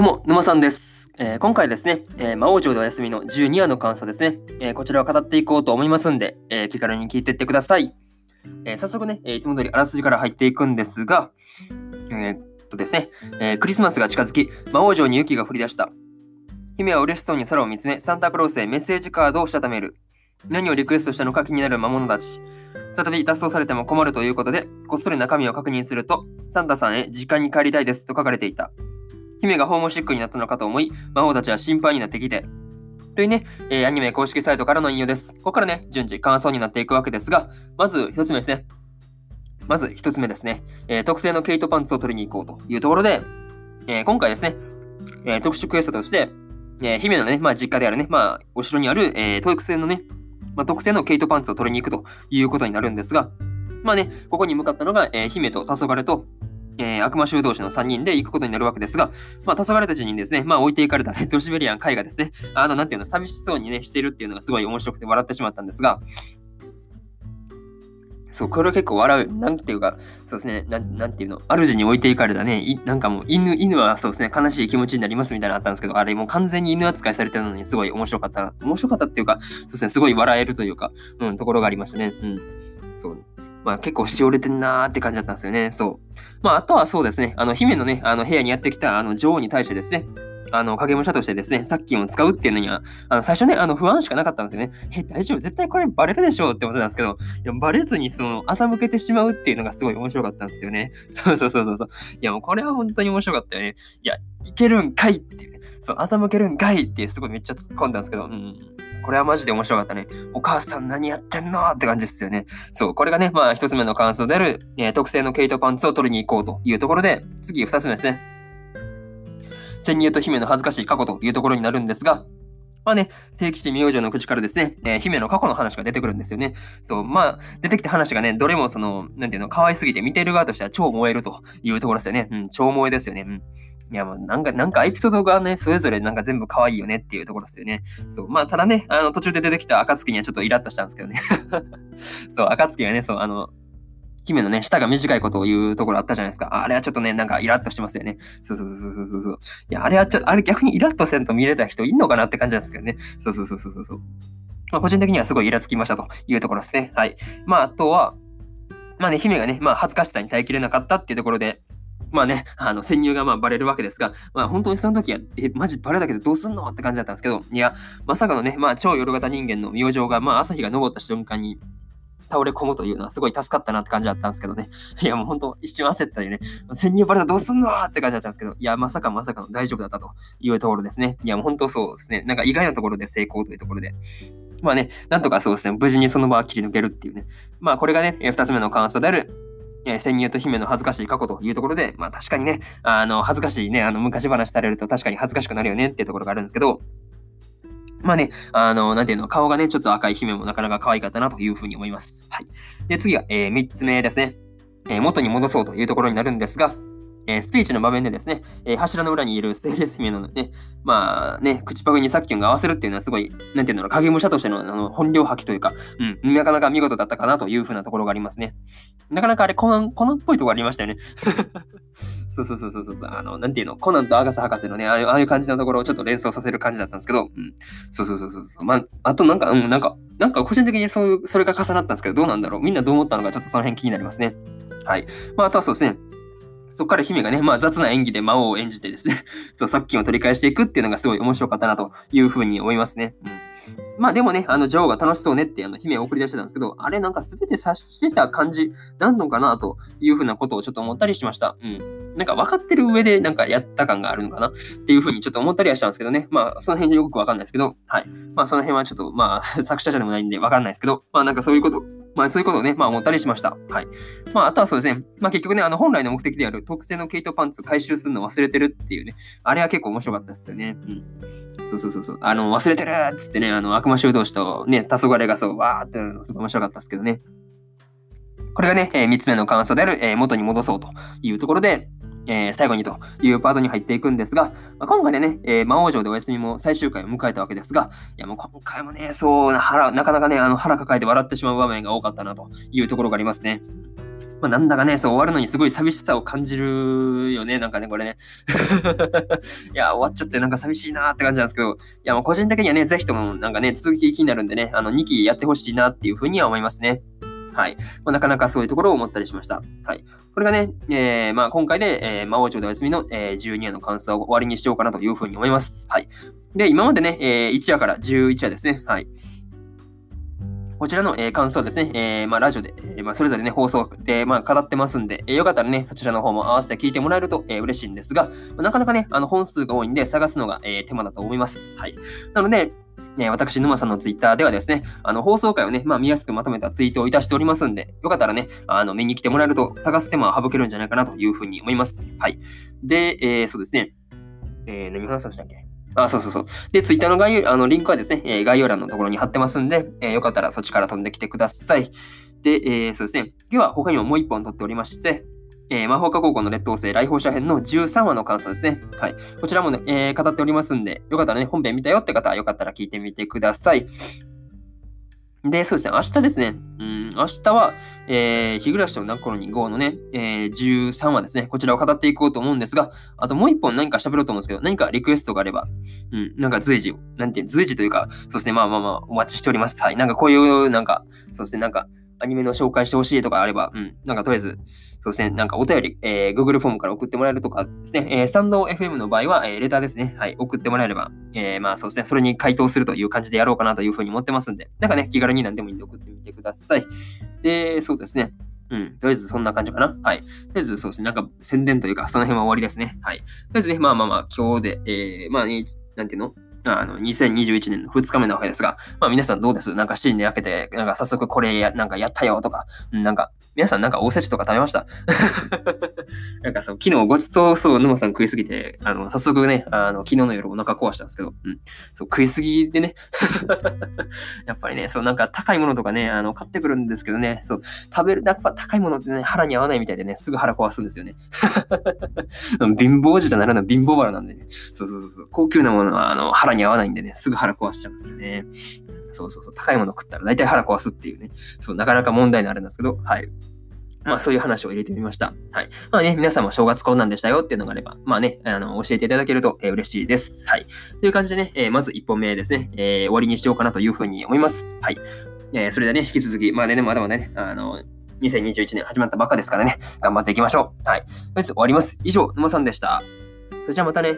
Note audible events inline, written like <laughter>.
どうも、沼さんです。えー今回ですね、えー魔王城でお休みの12話の感想ですね、えーこちらを語っていこうと思いますんで、え気軽に聞いていってください。え早速ね、えいつも通りあらすじから入っていくんですが、えっとですね、えクリスマスが近づき、魔王城に雪が降り出した。姫は嬉しそうに空を見つめ、サンタクロースへメッセージカードをしたためる。何をリクエストしたのか気になる魔物たち。再び脱走されても困るということで、こっそり中身を確認すると、サンタさんへ実家に帰りたいですと書かれていた。姫がホームシックになったのかと思い、魔王たちは心配になってきて。というね、えーアニメ公式サイトからの引用です。ここからね、順次感想になっていくわけですが、まず一つ目ですね。まず一つ目ですね、えー特製のケイトパンツを取りに行こうというところで、えー今回ですね、えー特殊クエストとして、え姫のね、まあ、実家であるね、まあ、お城にある、えー特製のね、まあ、特製のケイトパンツを取りに行くということになるんですが、まあね、ここに向かったのが、えー姫と黄昏と、えー悪魔修道士の3人で行くことになるわけですが、まあ、黄昏たちにですね、まあ、置いていかれたレッドシベリアン海がですね、あの、なんていうの、寂しそうにね、しているっていうのがすごい面白くて笑ってしまったんですが、そう、これは結構笑う。なんていうか、そうですね、なんていうの、主に置いていかれたね、なんかもう犬、犬はそうですね、悲しい気持ちになりますみたいなのあったんですけど、あれもう完全に犬扱いされてるのにすごい面白かった。面白かったっていうか、そうですね、すごい笑えるというか、うん、ところがありましたね。うん。そう。まあ結構しおれてんなーって感じだったんですよね。そう。まああとはそうですね、あの、姫のね、あの部屋にやってきたあの女王に対してですね、あの、影武者としてですね、殺菌を使うっていうのには、あの、最初ね、あの、不安しかなかったんですよね。え、大丈夫？絶対これバレるでしょうって思ってたんですけど、いや、バレずに、その、欺けてしまうっていうのがすごい面白かったんですよね。<laughs> そうそうそうそうそう。いや、もうこれは本当に面白かったよね。いや、いけるんかいっていうね。そう、欺けるんかいってすごいめっちゃ突っ込んだんですけど、うん。これはマジで面白かったね。お母さん何やってんのって感じですよね。そう、これがね、まあ一つ目の感想である、えー特製のケイトパンツを取りに行こうというところで、次二つ目ですね。潜入と姫の恥ずかしい過去というところになるんですが、まあね、聖騎士明星の口からですね、えー姫の過去の話が出てくるんですよね。そう、まあ、出てきた話がね、どれもその、なんていうの、可愛すぎて見ている側としては超燃えるというところですよね。うん、超萌えですよね。うん。いや、もうなんか、なんかエピソードがね、それぞれなんか全部可愛いよねっていうところですよね。そう、まあ、ただね、あの、途中で出てきた暁にはちょっとイラッとしたんですけどね。<laughs> そう、暁がね、そう、あの、姫のね、舌が短いことを言うところあったじゃないですか。ああれはちょっとね、なんかイラッとしてますよね。そうそうそうそうそうそう。いや、あれはちょっと、あれ逆にイラッとせんと見れた人いんのかなって感じなんですけどね。そうそうそうそうそう。まあ、個人的にはすごいイラつきましたというところですね。はい。まあ、あとは、まあね、姫がね、まあ、恥ずかしさに耐えきれなかったっていうところで、まあね、あの、潜入がまあバレるわけですが、まあ本当にその時は、え、マジバレたけどどうすんのって感じだったんですけど、いや、まさかのね、まあ超夜型人間の明星が、まあ朝日が昇った瞬間に倒れ込むというのはすごい助かったなって感じだったんですけどね。いや、もう本当一瞬焦ったりね、潜入バレたらどうすんのって感じだったんですけど、いや、まさかまさかの大丈夫だったというところですね。いや、もう本当そうですね。なんか意外なところで成功というところで。まあね、なんとかそうですね、無事にその場は切り抜けるっていうね。まあこれがね、えー二つ目の感想である、えー潜入と姫の恥ずかしい過去というところで、まあ確かにね、あの、恥ずかしいね、あの、昔話されると確かに恥ずかしくなるよねっていうところがあるんですけど、まあね、あの、なんていうの、顔がね、ちょっと赤い姫もなかなか可愛かったなというふうに思います。はい。で、次が、えー3つ目ですね。えー元に戻そうというところになるんですが、えースピーチの場面でですね、えー柱の裏にいるステイレス姫のね、まあね、口パクにさっきが合わせるっていうのはすごい、なんていうの、影武者としてのあの本領発揮というか、うん、なかなか見事だったかなというふうなところがありますね。なかなかあれ、コナン、コナンっぽいところありましたよね。<laughs> そうそうそうそうそう、あの、なんていうの、コナンとアガサ博士のね、ああいうああいう感じのところをちょっと連想させる感じだったんですけど、うん、そうそうそうそうそう、まあ、あとなんか、うん、なんか、なんか個人的にそういう、それが重なったんですけど、どうなんだろうみんなどう思ったのか、ちょっとその辺気になりますね。はい。まあ、あとはそうですね、そこから姫がね、まあ雑な演技で魔王を演じてですね、<laughs> そう、さっきを取り返していくっていうのがすごい面白かったなというふうに思いますね。うん。まあでもね、あの女王が楽しそうねってあの姫を送り出してたんですけど、あれなんか全て察してた感じなんのかなというふうなことをちょっと思ったりしました。うん。なんか分かってる上でなんかやった感があるのかなっていうふうにちょっと思ったりはしたんですけどね。まあその辺よくわかんないですけど、はい。まあその辺はちょっとまあ <laughs> 作者じゃでもないんでわかんないですけど、まあなんかそういうこと、まあそういうことをね、まあ思ったりしました。はい。まああとはそうですね、まあ結局ね、あの本来の目的である特製の毛糸パンツ回収するの忘れてるっていうね、あれは結構面白かったですよね。うん。そうそうそうそう。あの、忘れてるっつってね、あの、悪魔修道士とね、黄昏がそう、わーってなるのすごい面白かったですけどね。これがね、え3つ目の感想である、えー元に戻そうというところで、えー最後にというパートに入っていくんですが、まあ、今回でね、えー魔王城でお休みも最終回を迎えたわけですが、いやもう今回もね、そうな腹、なかなかね、あの腹抱えて笑ってしまう場面が多かったなというところがありますね。まあ、なんだかね、そう終わるのにすごい寂しさを感じるよね、なんかね、これね。<laughs> いや、終わっちゃってなんか寂しいなって感じなんですけど、いや、もう個人的にはね、ぜひともなんかね、続き気になるんでね、あの、2期やってほしいなっていうふうには思いますね。はい。まあ、なかなかそういうところを思ったりしました。はい。これがね、えー、まあ、今回で、えー、魔王町でお休みの、えー、12話の感想を終わりにしようかなというふうに思います。はい。で、今までね、えー、1話から11話ですね。はい。こちらの、えー、感想ですね、えー、まあ、ラジオで、えー、まあ、それぞれね、放送で、まあ、語ってますんで、えー、よかったらね、そちらの方も合わせて聞いてもらえると、え、嬉しいんですが、まあ、なかなかね、あの本数が多いんで、探すのが、え、手間だと思います。はい。なので、え私、沼さんのツイッターではですね、あの放送回をね、まあ、見やすくまとめたツイートをいたしておりますんで、よかったらね、あの見に来てもらえると探す手間は省けるんじゃないかなというふうに思います。はい。で、えー、そうですね、えー、何話したっけ？あ、そうそうそう。で、ツイッターの概要あのリンクはですね、え、概要欄のところに貼ってますんで、えー、よかったらそっちから飛んできてください。で、えー、そうですね、今日は他にももう一本撮っておりまして、えー、魔法科高校の劣等生来訪者編の13話の感想ですね。はい。こちらもね、えー、語っておりますんで、よかったらね、本編見たよって方はよかったら聞いてみてください。で、そうですね、明日ですね、うん、明日は、えー、日暮らしの泣く頃に5のね、えー、13話ですね、こちらを語っていこうと思うんですが、あともう一本何か喋ろうと思うんですけど、何かリクエストがあれば、うん、なんか随時、なんていう、随時というか、そうですね、まあまあまあ、お待ちしております。はい。なんかこういう、なんか、そうですね、なんか、アニメの紹介してほしいとかあれば、うん、なんかとりあえず、そうですね、なんかお便り、えー、Google フォームから送ってもらえるとかですね、えー、スタンド FM の場合は、えー、レターですね、はい、送ってもらえれば、えー、まあそうですね、それに回答するという感じでやろうかなというふうに思ってますんで、なんかね、気軽に何でもいいんで送ってみてください。で、そうですね。うん。とりあえずそんな感じかな。はい。とりあえずそうですね。なんか宣伝というか、その辺は終わりですね。はい。とりあえずね、まあまあまあ、今日で、えー、まあ、ね、なんていうの？あの、2021年の2日目なわけですが、まあ皆さんどうです？なんか新年明けて、なんか早速これや、なんかやったよとか、なんか、皆さんなんかおせちとか食べました？<laughs> なんかそう、昨日ごちそうそう沼さん食いすぎて、あの、早速ね、あの、昨日の夜お腹壊したんですけど、うん。そう、食いすぎでね、<laughs> やっぱりね、そう、なんか高いものとかね、あの、買ってくるんですけどね、そう、食べる、やっぱ高いものってね、腹に合わないみたいでね、すぐ腹壊すんですよね。<laughs> 貧乏児となるのは貧乏腹なんでね、そうそうそうそう、高級なものは、あの、腹に合わないんでね、すぐ腹壊しちゃうんですよね。そうそうそう、高いもの食ったら大体腹壊すっていうね、そう、なかなか問題になるんですけど、はい。まあそういう話を入れてみました。はい。まあね、皆さんも正月こんなんでしたよっていうのがあれば、まあね、あの、教えていただけると、えー、嬉しいです。はい。という感じでね、えー、まず1本目ですね、えー、終わりにしようかなというふうに思います。はい。えー、それではね、引き続き、まあね、まだまだね、あの、2021年始まったばっかですからね、頑張っていきましょう。はい。とりあえず終わります。以上、沼さんでした。それじゃあまたね。